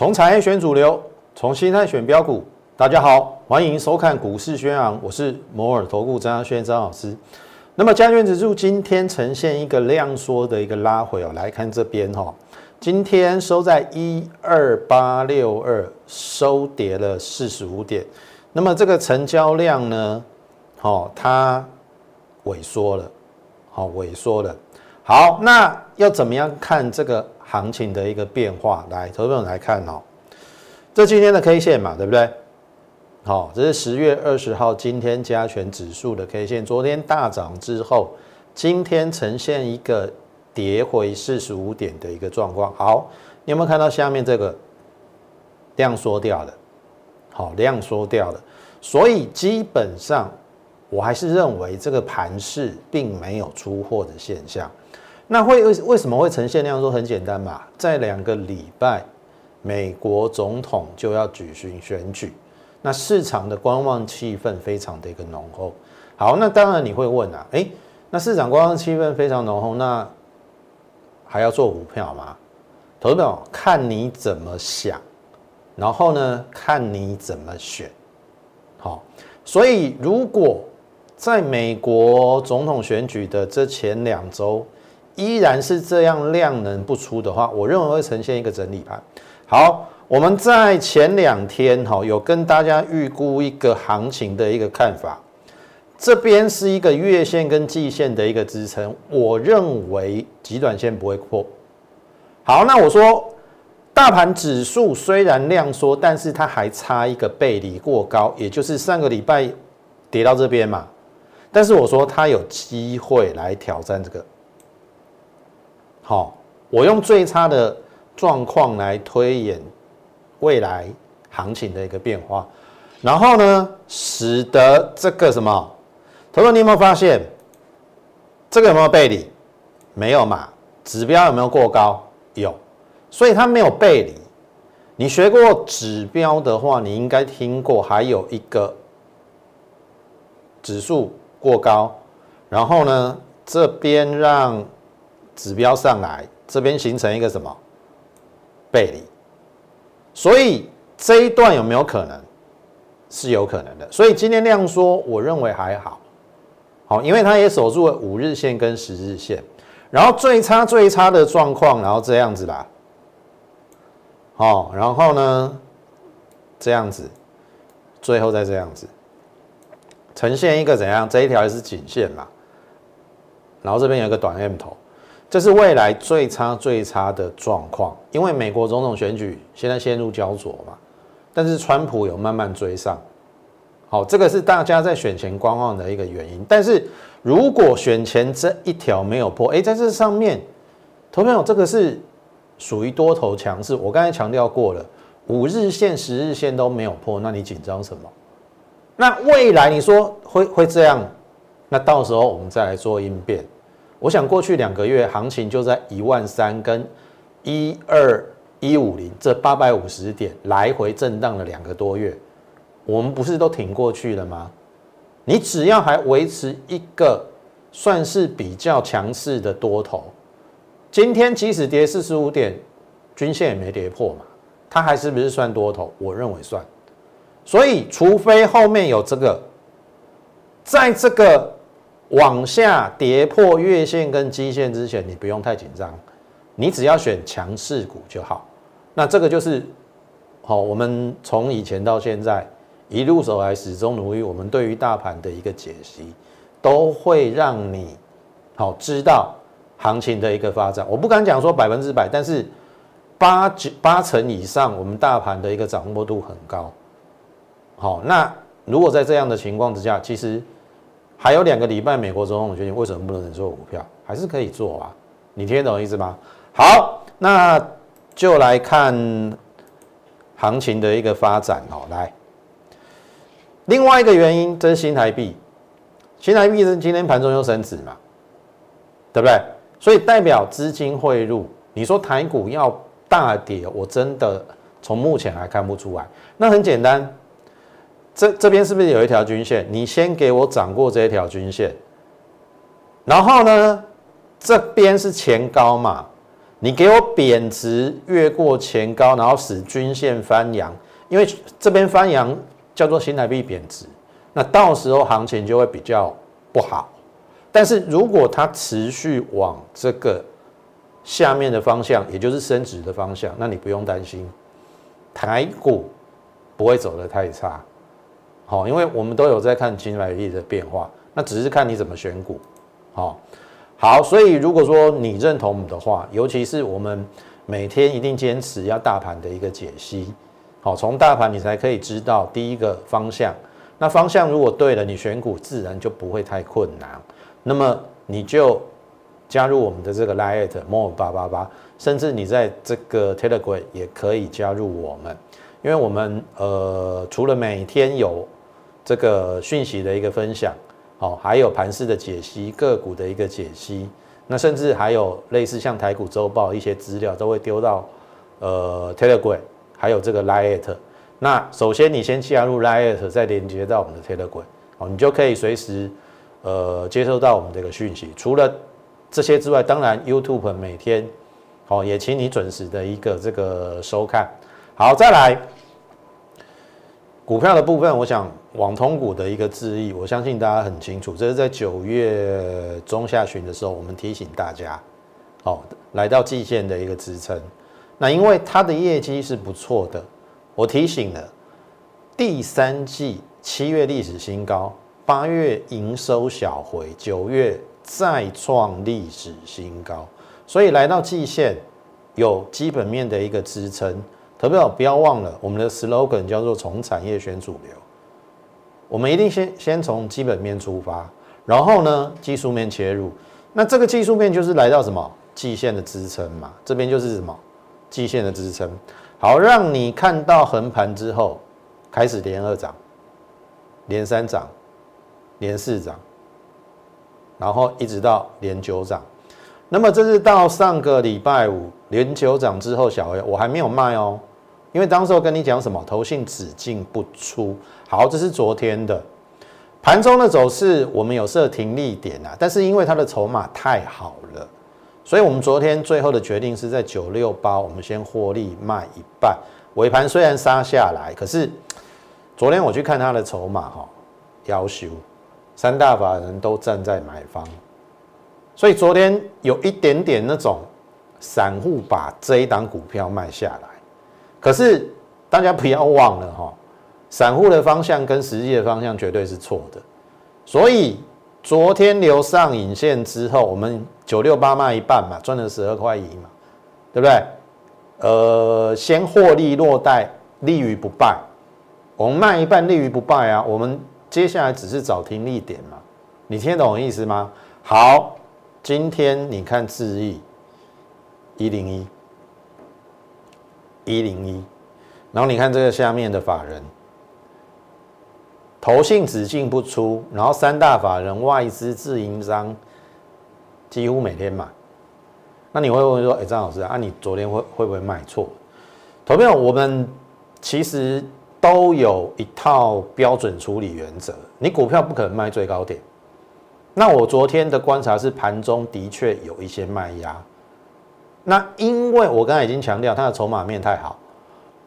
从产业选主流，从心态选标股。大家好，欢迎收看股市宣扬，我是摩尔投顾张亚轩张老师。那么加权指数今天呈现一个量缩的一个拉回哦，来看这边哈，今天收在一二八六二，收跌了四十五点。那么这个成交量呢，好，它萎缩了，好，萎缩了。好，那要怎么样看这个？行情的一个变化，来，投资者来看哦，这今天的 K 线嘛，对不对？好，这是十月二十号今天加权指数的 K 线，昨天大涨之后，今天呈现一个跌回四十五点的一个状况。好，你有没有看到下面这个量缩掉了？好，量缩掉了，所以基本上我还是认为这个盘势并没有出货的现象。那会为为什么会呈现那样说？很简单嘛，在两个礼拜，美国总统就要举行选举，那市场的观望气氛非常的一个浓厚。好，那当然你会问啊，哎，那市场观望气氛非常浓厚，那还要做股票吗？投资看你怎么想，然后呢，看你怎么选。好，所以如果在美国总统选举的这前两周，依然是这样量能不出的话，我认为会呈现一个整理盘。好，我们在前两天哈有跟大家预估一个行情的一个看法，这边是一个月线跟季线的一个支撑，我认为极短线不会破。好，那我说大盘指数虽然量缩，但是它还差一个背离过高，也就是上个礼拜跌到这边嘛，但是我说它有机会来挑战这个。好，我用最差的状况来推演未来行情的一个变化，然后呢，使得这个什么，投资你有没有发现这个有没有背离？没有嘛？指标有没有过高？有，所以它没有背离。你学过指标的话，你应该听过还有一个指数过高，然后呢，这边让。指标上来，这边形成一个什么？背离，所以这一段有没有可能？是有可能的。所以今天量缩，我认为还好，好，因为它也守住了五日线跟十日线，然后最差最差的状况，然后这样子啦，好，然后呢？这样子，最后再这样子，呈现一个怎样？这一条也是颈线嘛，然后这边有个短 M 头。这是未来最差最差的状况，因为美国总统选举现在陷入焦灼嘛，但是川普有慢慢追上，好，这个是大家在选前观望的一个原因。但是如果选前这一条没有破，哎，在这上面，投票这个是属于多头强势。我刚才强调过了，五日线、十日线都没有破，那你紧张什么？那未来你说会会这样，那到时候我们再来做应变。我想过去两个月行情就在一万三跟一二一五零这八百五十点来回震荡了两个多月，我们不是都挺过去了吗？你只要还维持一个算是比较强势的多头，今天即使跌四十五点，均线也没跌破嘛，它还是不是算多头？我认为算。所以除非后面有这个，在这个。往下跌破月线跟基线之前，你不用太紧张，你只要选强势股就好。那这个就是好，我们从以前到现在一路走来，始终如一，我们对于大盘的一个解析，都会让你好知道行情的一个发展。我不敢讲说百分之百，但是八九八成以上，我们大盘的一个掌握度很高。好，那如果在这样的情况之下，其实。还有两个礼拜，美国总统选举为什么不能做股票？还是可以做啊？你听得懂意思吗？好，那就来看行情的一个发展哦。来，另外一个原因，这是新台币，新台币是今天盘中又升值嘛，对不对？所以代表资金汇入。你说台股要大跌，我真的从目前还看不出来。那很简单。这这边是不是有一条均线？你先给我涨过这一条均线，然后呢，这边是前高嘛？你给我贬值越过前高，然后使均线翻阳，因为这边翻阳叫做新台币贬值，那到时候行情就会比较不好。但是如果它持续往这个下面的方向，也就是升值的方向，那你不用担心，台股不会走得太差。好，因为我们都有在看新台币的变化，那只是看你怎么选股。好。好，所以如果说你认同我们的话，尤其是我们每天一定坚持要大盘的一个解析，好，从大盘你才可以知道第一个方向。那方向如果对了，你选股自然就不会太困难。那么你就加入我们的这个 Lite More 八八八，甚至你在这个 Telegram 也可以加入我们，因为我们呃除了每天有这个讯息的一个分享。哦，还有盘势的解析，个股的一个解析，那甚至还有类似像台股周报一些资料，都会丢到呃 Telegram，还有这个 Lite。那首先你先加入 Lite，再连接到我们的 Telegram，哦，你就可以随时呃接收到我们这个讯息。除了这些之外，当然 YouTube 每天好也请你准时的一个这个收看。好，再来。股票的部分，我想网通股的一个质疑，我相信大家很清楚。这是在九月中下旬的时候，我们提醒大家，哦，来到季线的一个支撑。那因为它的业绩是不错的，我提醒了，第三季七月历史新高，八月营收小回，九月再创历史新高，所以来到季线有基本面的一个支撑。投票不要忘了，我们的 slogan 叫做“从产业选主流”。我们一定先先从基本面出发，然后呢技术面切入。那这个技术面就是来到什么季线的支撑嘛？这边就是什么季线的支撑。好，让你看到横盘之后开始连二涨、连三涨、连四涨，然后一直到连九涨。那么这是到上个礼拜五连九涨之后，小 A 我还没有卖哦。因为当时我跟你讲什么，投信只进不出。好，这是昨天的盘中的走势，我们有设停利点啊，但是因为它的筹码太好了，所以我们昨天最后的决定是在九六八，我们先获利卖一半。尾盘虽然杀下来，可是昨天我去看它的筹码哈，要求三大法人都站在买方，所以昨天有一点点那种散户把这一档股票卖下来。可是大家不要忘了哈，散户的方向跟实际的方向绝对是错的。所以昨天留上影线之后，我们九六八卖一半嘛，赚了十二块一嘛，对不对？呃，先获利落袋，立于不败。我们卖一半，立于不败啊。我们接下来只是找停利点嘛，你听懂我意思吗？好，今天你看智毅一零一。一零一，然后你看这个下面的法人，投信只进不出，然后三大法人外资自营商几乎每天买，那你会问说，哎，张老师啊，你昨天会会不会卖错？投票我们其实都有一套标准处理原则，你股票不可能卖最高点。那我昨天的观察是盘中的确有一些卖压。那因为我刚才已经强调它的筹码面太好，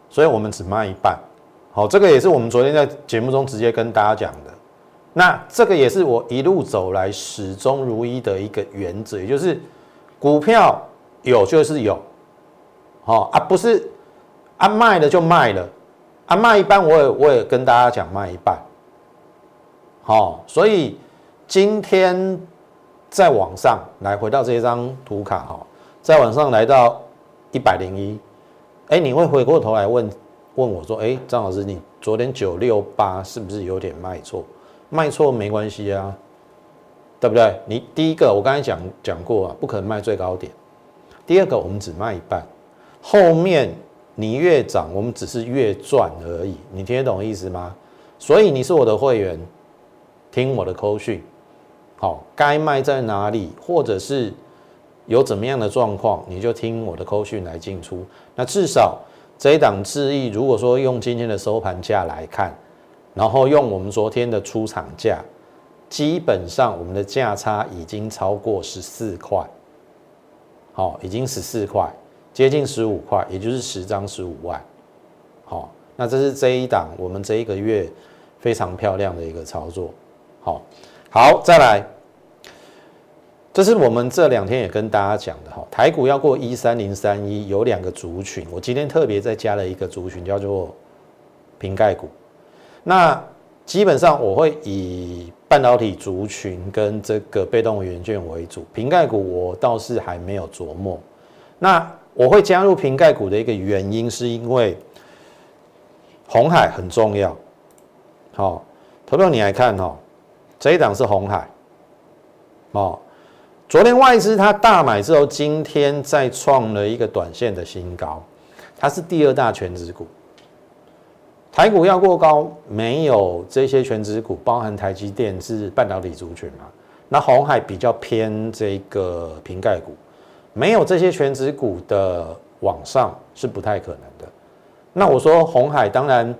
所以我们只卖一半。好，这个也是我们昨天在节目中直接跟大家讲的。那这个也是我一路走来始终如一的一个原则，也就是股票有就是有，好啊，不是啊卖了就卖了啊卖一半，我也我也跟大家讲卖一半。好，所以今天在网上来回到这张图卡哈。在晚上来到一百零一，哎，你会回过头来问问我说，哎，张老师，你昨天九六八是不是有点卖错？卖错没关系啊，对不对？你第一个我刚才讲讲过啊，不可能卖最高点。第二个，我们只卖一半，后面你越涨，我们只是越赚而已。你听得懂意思吗？所以你是我的会员，听我的口讯，好，该卖在哪里，或者是。有怎么样的状况，你就听我的扣讯来进出。那至少这一档智易，如果说用今天的收盘价来看，然后用我们昨天的出厂价，基本上我们的价差已经超过十四块。好，已经十四块，接近十五块，也就是十张十五万，好，那这是这一档我们这一个月非常漂亮的一个操作，好，好，再来，这是我们这两天也跟大家讲的哈，台股要过一三零三一，有两个族群，我今天特别再加了一个族群，叫做瓶盖股，那基本上我会以半导体族群跟这个被动元件为主，瓶盖股我倒是还没有琢磨。那我会加入瓶盖股的一个原因，是因为红海很重要。好，投票你来看哈，这一档是红海。哦，昨天外资它大买之后，今天再创了一个短线的新高，它是第二大全指股。台股要过高，没有这些全指股，包含台积电是半导体族群嘛？那红海比较偏这个瓶盖股，没有这些全指股的往上是不太可能的。那我说红海，当然，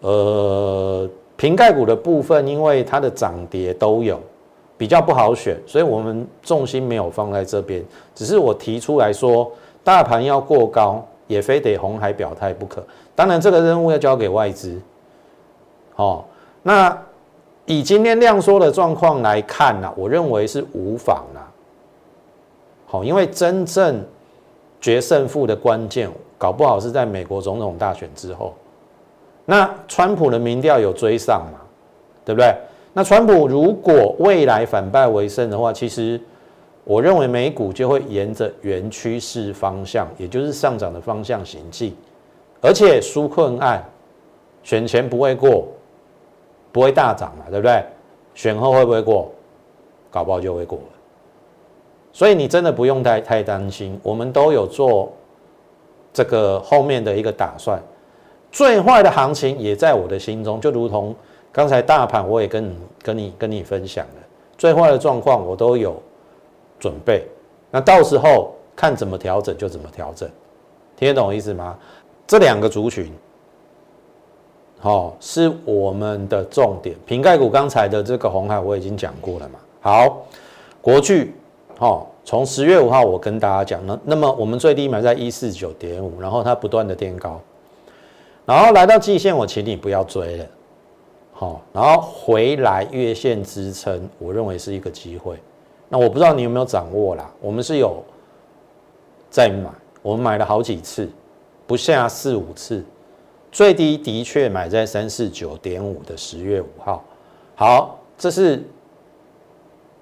呃，瓶盖股的部分，因为它的涨跌都有，比较不好选，所以我们重心没有放在这边。只是我提出来说，大盘要过高，也非得红海表态不可。当然，这个任务要交给外资。好，那以今天量缩的状况来看呢，我认为是无妨啦。好，因为真正决胜负的关键，搞不好是在美国总统大选之后。那川普的民调有追上嘛？对不对？那川普如果未来反败为胜的话，其实我认为美股就会沿着原趋势方向，也就是上涨的方向行进。而且纾困案选前不会过，不会大涨嘛，对不对？选后会不会过？搞不好就会过了。所以你真的不用太太担心，我们都有做这个后面的一个打算。最坏的行情也在我的心中，就如同刚才大盘我也跟你跟你跟你分享了，最坏的状况我都有准备。那到时候看怎么调整就怎么调整，听得懂我意思吗？这两个族群，好，是我们的重点。瓶盖股刚才的这个红海我已经讲过了嘛。好，国巨，好，从十月五号我跟大家讲了，那么我们最低买在一四九点五，然后它不断的垫高，然后来到季线，我请你不要追了，好，然后回来月线支撑，我认为是一个机会。那我不知道你有没有掌握啦？我们是有在买，我们买了好几次。不下四五次，最低的确买在三四九点五的十月五号。好，这是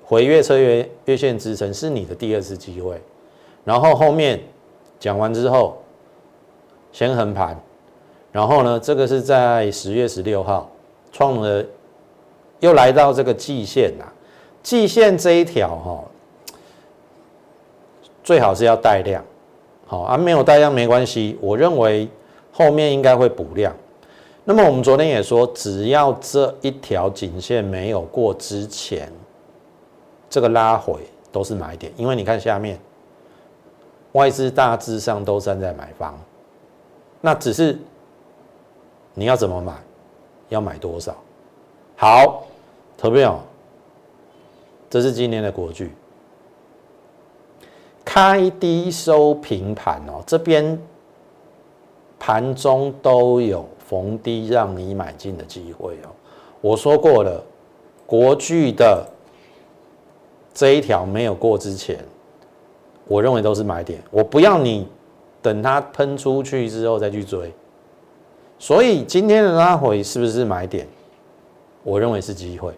回月车月月线支撑，是你的第二次机会。然后后面讲完之后，先横盘，然后呢，这个是在十月十六号创了，又来到这个季线呐。季线这一条哈，最好是要带量。好啊，没有带量没关系。我认为后面应该会补量。那么我们昨天也说，只要这一条颈线没有过之前，这个拉回都是买点。因为你看下面，外资大致上都站在买方，那只是你要怎么买，要买多少。好，投票，这是今年的国剧。开低收平盘哦，这边盘中都有逢低让你买进的机会哦。我说过了，国巨的这一条没有过之前，我认为都是买点。我不要你等它喷出去之后再去追。所以今天的拉回是不是买点？我认为是机会。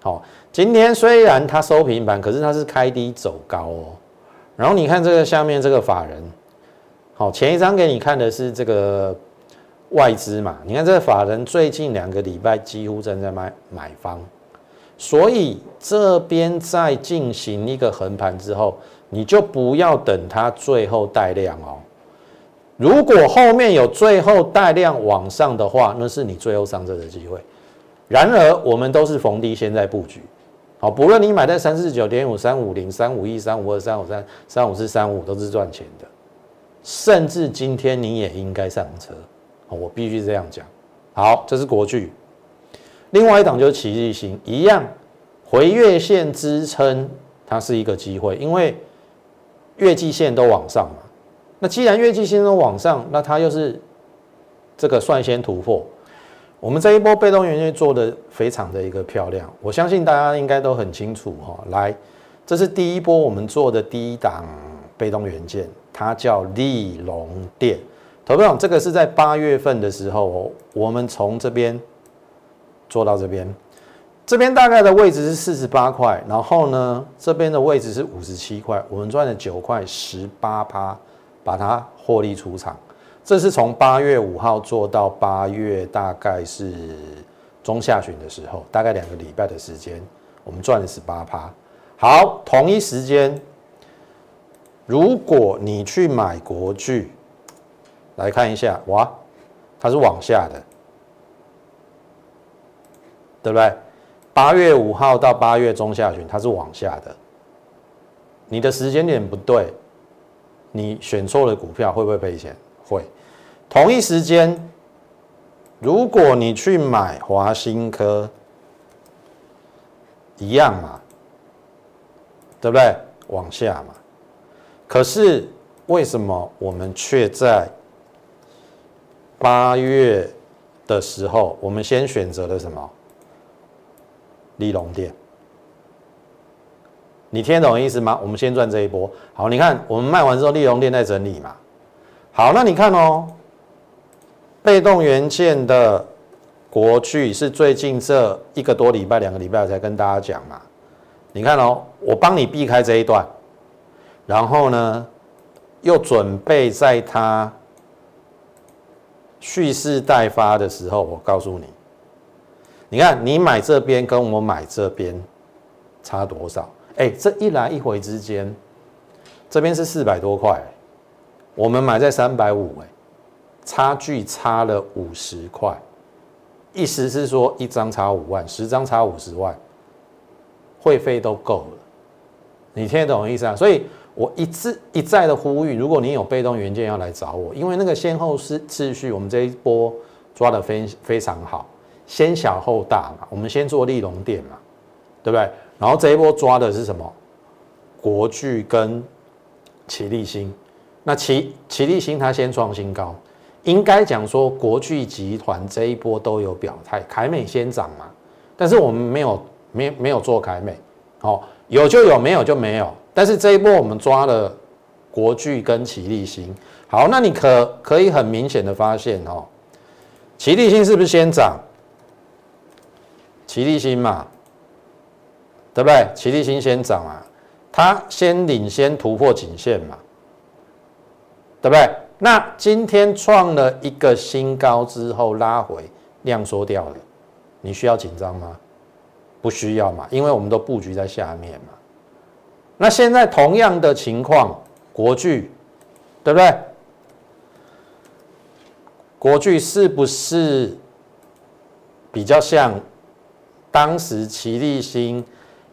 好，今天虽然它收平盘，可是它是开低走高哦。然后你看这个下面这个法人，好，前一张给你看的是这个外资嘛？你看这个法人最近两个礼拜几乎正在买买方，所以这边在进行一个横盘之后，你就不要等它最后带量哦。如果后面有最后带量往上的话，那是你最后上车的机会。然而我们都是逢低先在布局。好，不论你买在三四九点五、三五零、三五一、三五二、三五三、三五四、三五，都是赚钱的。甚至今天你也应该上车。我必须这样讲。好，这是国巨。另外一档就是奇迹星，一样回月线支撑，它是一个机会，因为月季线都往上嘛。那既然月季线都往上，那它又是这个率先突破。我们这一波被动元件做的非常的一个漂亮，我相信大家应该都很清楚哈。来，这是第一波我们做的第一档被动元件，它叫利隆电。投票，这个是在八月份的时候，我们从这边做到这边，这边大概的位置是四十八块，然后呢，这边的位置是五十七块，我们赚了九块十八趴，把它获利出场。这是从八月五号做到八月，大概是中下旬的时候，大概两个礼拜的时间，我们赚了十八趴。好，同一时间，如果你去买国巨，来看一下，哇，它是往下的，对不对？八月五号到八月中下旬，它是往下的。你的时间点不对，你选错了股票，会不会赔钱？会，同一时间，如果你去买华新科，一样嘛，对不对？往下嘛。可是为什么我们却在八月的时候，我们先选择了什么？利隆店。你听得懂意思吗？我们先赚这一波。好，你看我们卖完之后，利隆店在整理嘛。好，那你看哦，被动元件的国巨是最近这一个多礼拜、两个礼拜才跟大家讲嘛。你看哦，我帮你避开这一段，然后呢，又准备在它蓄势待发的时候，我告诉你，你看你买这边跟我买这边差多少？哎，这一来一回之间，这边是四百多块。我们买在三百五，哎，差距差了五十块，意思是说一张差五万，十张差五十万，会费都够了，你听得懂我意思啊？所以我一次一再的呼吁，如果你有被动元件要来找我，因为那个先后次次序，我们这一波抓的非非常好，先小后大嘛，我们先做利隆店嘛，对不对？然后这一波抓的是什么？国巨跟奇力新。那奇奇力新它先创新高，应该讲说国巨集团这一波都有表态，凯美先涨嘛，但是我们没有没没有做凯美，好有就有，没有就没有。但是这一波我们抓了国巨跟奇力新，好，那你可可以很明显的发现哦，奇力新是不是先涨？奇力新嘛，对不对？奇力新先涨啊，它先领先突破颈线嘛。对不对？那今天创了一个新高之后拉回量缩掉了，你需要紧张吗？不需要嘛，因为我们都布局在下面嘛。那现在同样的情况，国巨，对不对？国巨是不是比较像当时齐力新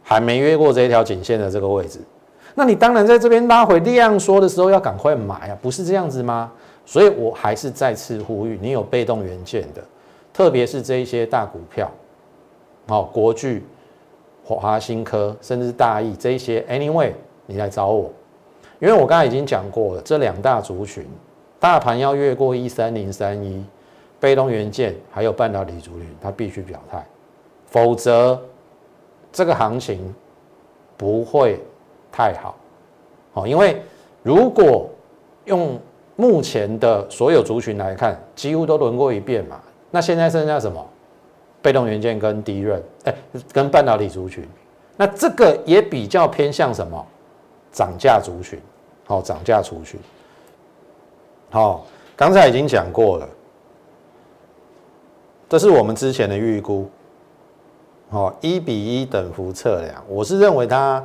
还没越过这一条颈线的这个位置？那你当然在这边拉回量缩的时候要赶快买啊，不是这样子吗？所以我还是再次呼吁，你有被动元件的，特别是这一些大股票，好，国巨、华新科，甚至大益这一些，anyway，你来找我，因为我刚才已经讲过了，这两大族群，大盘要越过一三零三一，被动元件还有半导体族群，它必须表态，否则这个行情不会。太好，哦，因为如果用目前的所有族群来看，几乎都轮过一遍嘛。那现在剩下什么？被动元件跟低润，哎，跟半导体族群。那这个也比较偏向什么？涨价族群，好，涨价族群。好，刚才已经讲过了，这是我们之前的预估，好，一比一等幅测量，我是认为它。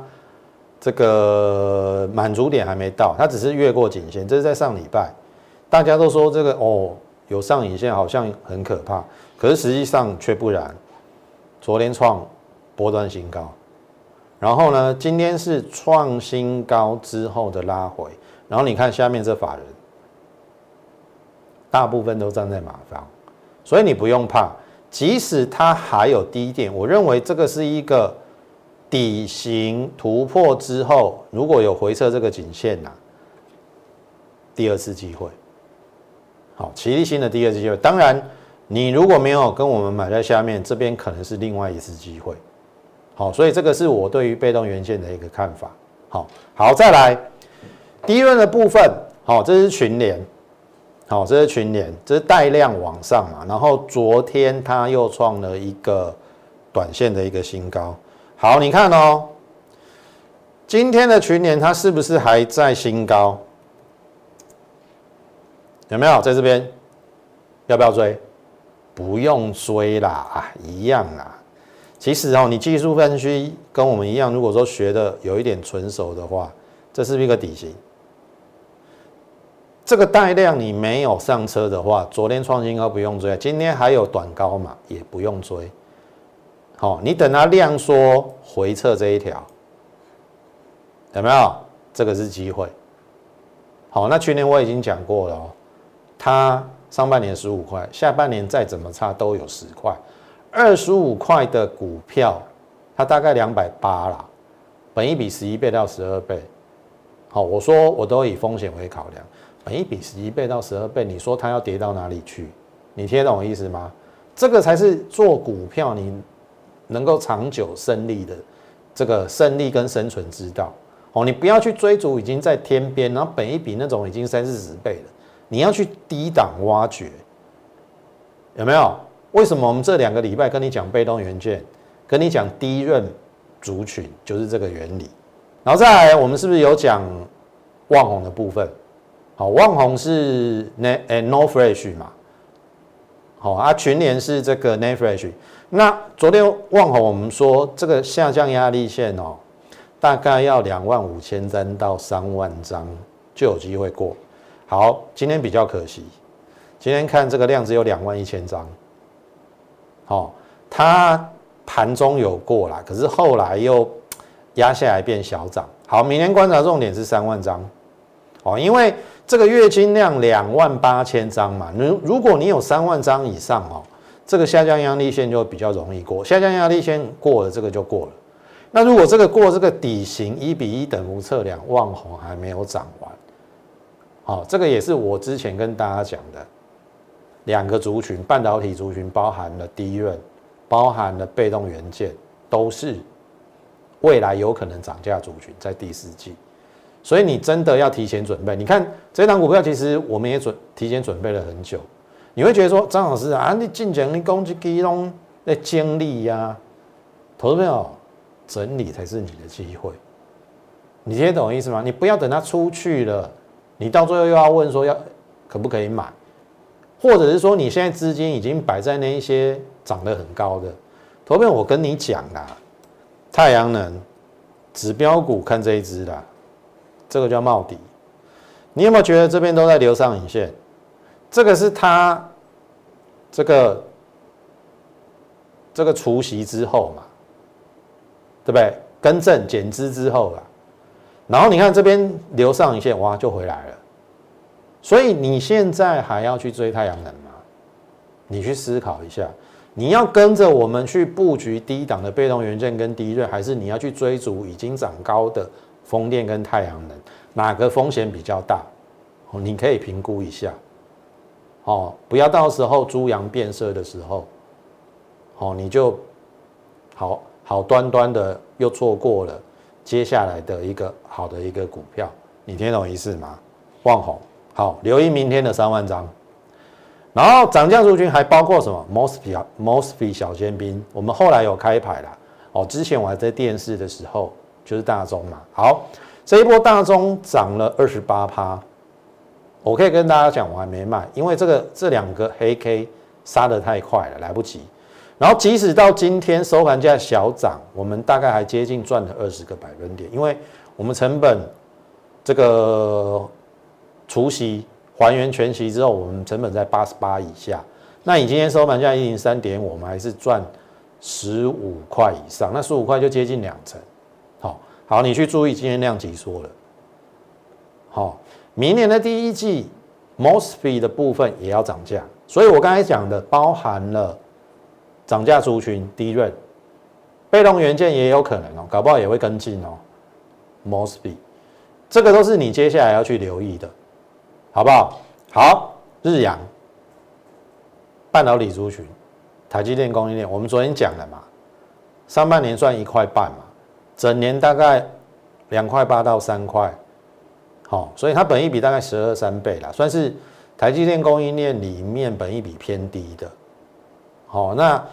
这个满足点还没到，它只是越过颈线。这是在上礼拜，大家都说这个哦有上影线，好像很可怕，可是实际上却不然。昨天创波段新高，然后呢，今天是创新高之后的拉回，然后你看下面这法人，大部分都站在马方，所以你不用怕，即使它还有低点，我认为这个是一个。底型突破之后，如果有回撤这个颈线呐，第二次机会。好，奇力新的第二次机会。当然，你如果没有跟我们买在下面，这边可能是另外一次机会。好，所以这个是我对于被动元件的一个看法。好，好，再来第一轮的部分。好，这是群联。好，这是群联，这是带量往上嘛。然后昨天它又创了一个短线的一个新高。好，你看哦，今天的群联它是不是还在新高？有没有在这边？要不要追？不用追啦，啊，一样啊。其实哦，你技术分析跟我们一样，如果说学的有一点纯熟的话，这是一个底型。这个带量你没有上车的话，昨天创新高不用追，今天还有短高嘛，也不用追。好，你等它量缩回撤这一条，有没有？这个是机会。好，那去年我已经讲过了哦。它上半年十五块，下半年再怎么差都有十块，二十五块的股票，它大概两百八啦，本一比十一倍到十二倍，好，我说我都以风险为考量，本一比十一倍到十二倍，你说它要跌到哪里去？你听懂我意思吗？这个才是做股票你能够长久胜利的这个胜利跟生存之道。哦，你不要去追逐已经在天边，然后本一比那种已经三四十倍了。你要去低档挖掘，有没有？为什么我们这两个礼拜跟你讲被动元件，跟你讲低润族群，就是这个原理。然后再来，我们是不是有讲旺红的部分？好，旺宏是 n 诶 no fresh 嘛？好啊，群联是这个 n fresh。那昨天旺宏我们说这个下降压力线哦，大概要两万五千张到三万张就有机会过。好，今天比较可惜，今天看这个量只有两万一千张。好，它盘中有过啦，可是后来又压下来变小涨。好，明天观察重点是三万张。哦，因为这个月经量两万八千张嘛，如如果你有三万张以上哦，这个下降压力线就比较容易过。下降压力线过了，这个就过了。那如果这个过这个底型一比一等幅测量，望红还没有涨完。好，这个也是我之前跟大家讲的两个族群，半导体族群包含了低润，包含了被动元件，都是未来有可能涨价族群，在第四季，所以你真的要提前准备。你看这档股票，其实我们也准提前准备了很久。你会觉得说，张老师啊，你进前你攻击基隆的经历呀，投资朋友整理才是你的机会。你听得懂意思吗？你不要等它出去了。你到最后又要问说要可不可以买，或者是说你现在资金已经摆在那一些涨得很高的，投片我跟你讲啦，太阳能指标股看这一只啦，这个叫茂迪，你有没有觉得这边都在留上影线？这个是它这个这个除息之后嘛，对不对？更正减资之后啦。然后你看这边留上影线，哇，就回来了。所以你现在还要去追太阳能吗？你去思考一下，你要跟着我们去布局低档的被动元件跟低润，还是你要去追逐已经涨高的风电跟太阳能？哪个风险比较大？哦，你可以评估一下。哦，不要到时候猪羊变色的时候，哦，你就好好端端的又错过了。接下来的一个好的一个股票，你听懂意思吗？望红好，留意明天的三万张。然后涨价族群还包括什么？Mosfet、Mosfet 小尖兵，我们后来有开牌了。哦，之前我还在电视的时候，就是大中嘛。好，这一波大中涨了二十八趴。我可以跟大家讲，我还没卖，因为这个这两个黑 K 杀得太快了，来不及。然后即使到今天收盘价小涨，我们大概还接近赚了二十个百分点，因为我们成本这个除息还原全息之后，我们成本在八十八以下。那你今天收盘价一零三点，我们还是赚十五块以上，那十五块就接近两成。好，你去注意今天量级说了。好，明年的第一季 Mosfet 的部分也要涨价，所以我刚才讲的包含了。涨价族群低润，被动元件也有可能哦，搞不好也会跟进哦。Mosby，这个都是你接下来要去留意的，好不好？好，日阳半导体族群，台积电供应链，我们昨天讲了嘛，上半年赚一块半嘛，整年大概两块八到三块，好，所以它本益比大概十二三倍啦，算是台积电供应链里面本益比偏低的。好，那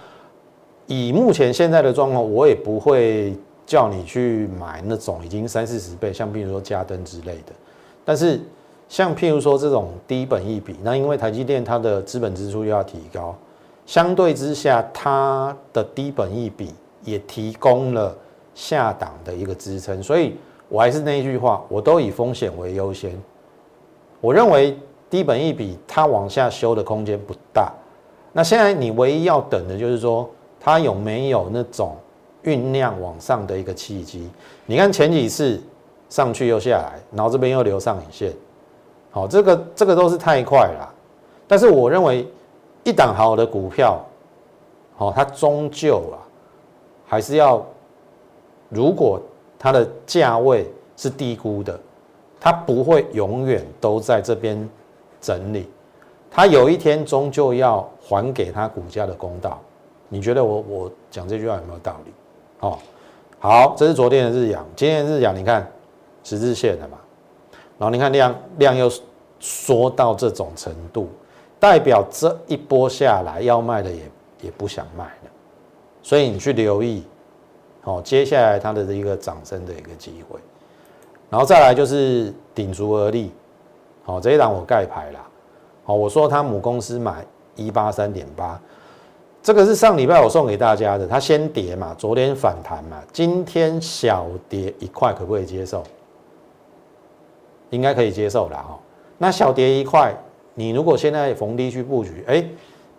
以目前现在的状况，我也不会。叫你去买那种已经三四十倍，像譬如说嘉登之类的，但是像譬如说这种低本益比，那因为台积电它的资本支出又要提高，相对之下它的低本益比也提供了下档的一个支撑，所以我还是那一句话，我都以风险为优先。我认为低本益比它往下修的空间不大，那现在你唯一要等的就是说它有没有那种。酝酿往上的一个契机，你看前几次上去又下来，然后这边又留上影线，好，这个这个都是太快了。但是我认为一档好的股票，好，它终究啊还是要，如果它的价位是低估的，它不会永远都在这边整理，它有一天终究要还给它股价的公道。你觉得我我讲这句话有没有道理？哦，好，这是昨天的日阳，今天的日阳，你看十字线的嘛，然后你看量量又缩到这种程度，代表这一波下来要卖的也也不想卖了，所以你去留意，哦，接下来它的一个涨升的一个机会，然后再来就是顶足而立，好，这一档我盖牌了，好，我说他母公司买一八三点八。这个是上礼拜我送给大家的，它先跌嘛，昨天反弹嘛，今天小跌一块，可不可以接受？应该可以接受了哈。那小跌一块，你如果现在逢低去布局，哎，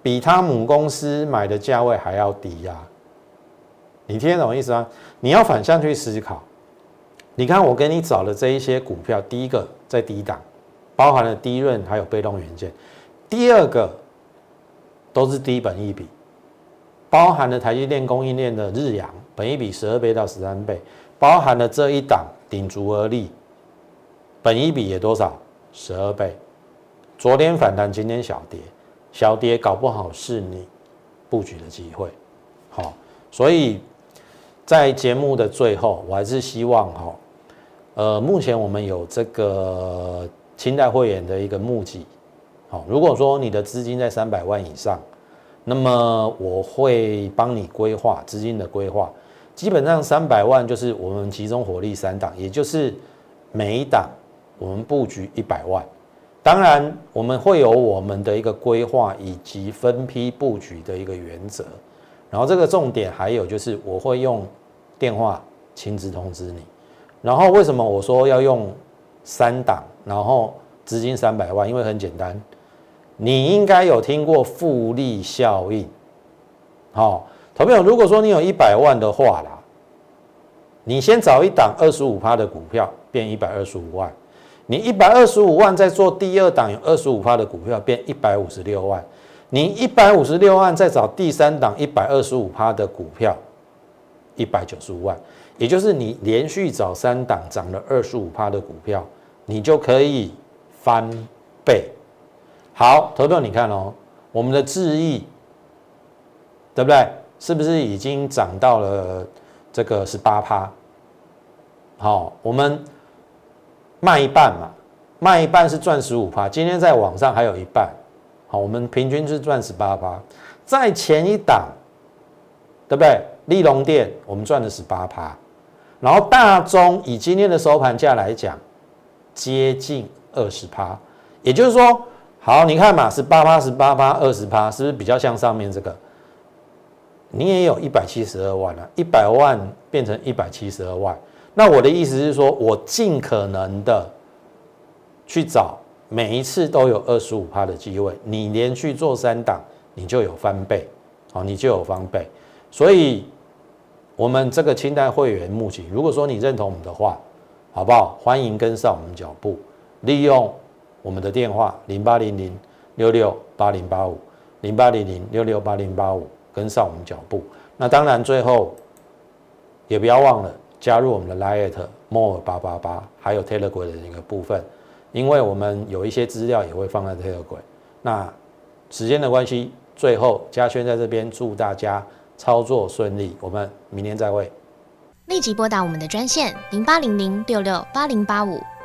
比他母公司买的价位还要低呀。你听得懂意思吗？你要反向去思考。你看我给你找的这一些股票，第一个在低档，包含了低润还有被动元件；第二个都是低本一笔。包含了台积电供应链的日阳，本一比十二倍到十三倍，包含了这一档顶足而立，本一比也多少？十二倍。昨天反弹，今天小跌，小跌搞不好是你布局的机会。好，所以在节目的最后，我还是希望哈，呃，目前我们有这个清代会员的一个募集，好，如果说你的资金在三百万以上。那么我会帮你规划资金的规划，基本上三百万就是我们集中火力三档，也就是每一档我们布局一百万。当然我们会有我们的一个规划以及分批布局的一个原则。然后这个重点还有就是我会用电话亲自通知你。然后为什么我说要用三档，然后资金三百万？因为很简单。你应该有听过复利效应，好，投票。如果说你有一百万的话啦，你先找一档二十五趴的股票，变一百二十五万。你一百二十五万再做第二档有二十五趴的股票，变一百五十六万。你一百五十六万再找第三档一百二十五趴的股票，一百九十五万。也就是你连续找三档涨了二十五趴的股票，你就可以翻倍。好，投票你看哦，我们的智毅，对不对？是不是已经涨到了这个十八趴？好，我们卖一半嘛，卖一半是赚十五趴。今天在网上还有一半，好，我们平均是赚十八趴。在前一档，对不对？利隆店我们赚了十八趴，然后大中以今天的收盘价来讲，接近二十趴，也就是说。好，你看嘛，十八趴、十八趴、二十趴，是不是比较像上面这个？你也有一百七十二万了，一百万变成一百七十二万。那我的意思是说，我尽可能的去找每一次都有二十五趴的机会。你连续做三档，你就有翻倍，好，你就有翻倍。所以，我们这个清代会员募集，如果说你认同我们的话，好不好？欢迎跟上我们脚步，利用。我们的电话零八零零六六八零八五零八零零六六八零八五，跟上我们脚步。那当然，最后也不要忘了加入我们的 Lite More 八八八，还有 Telegram 的一个部分，因为我们有一些资料也会放在这个柜。那时间的关系，最后嘉轩在这边祝大家操作顺利，我们明天再会。立即拨打我们的专线零八零零六六八零八五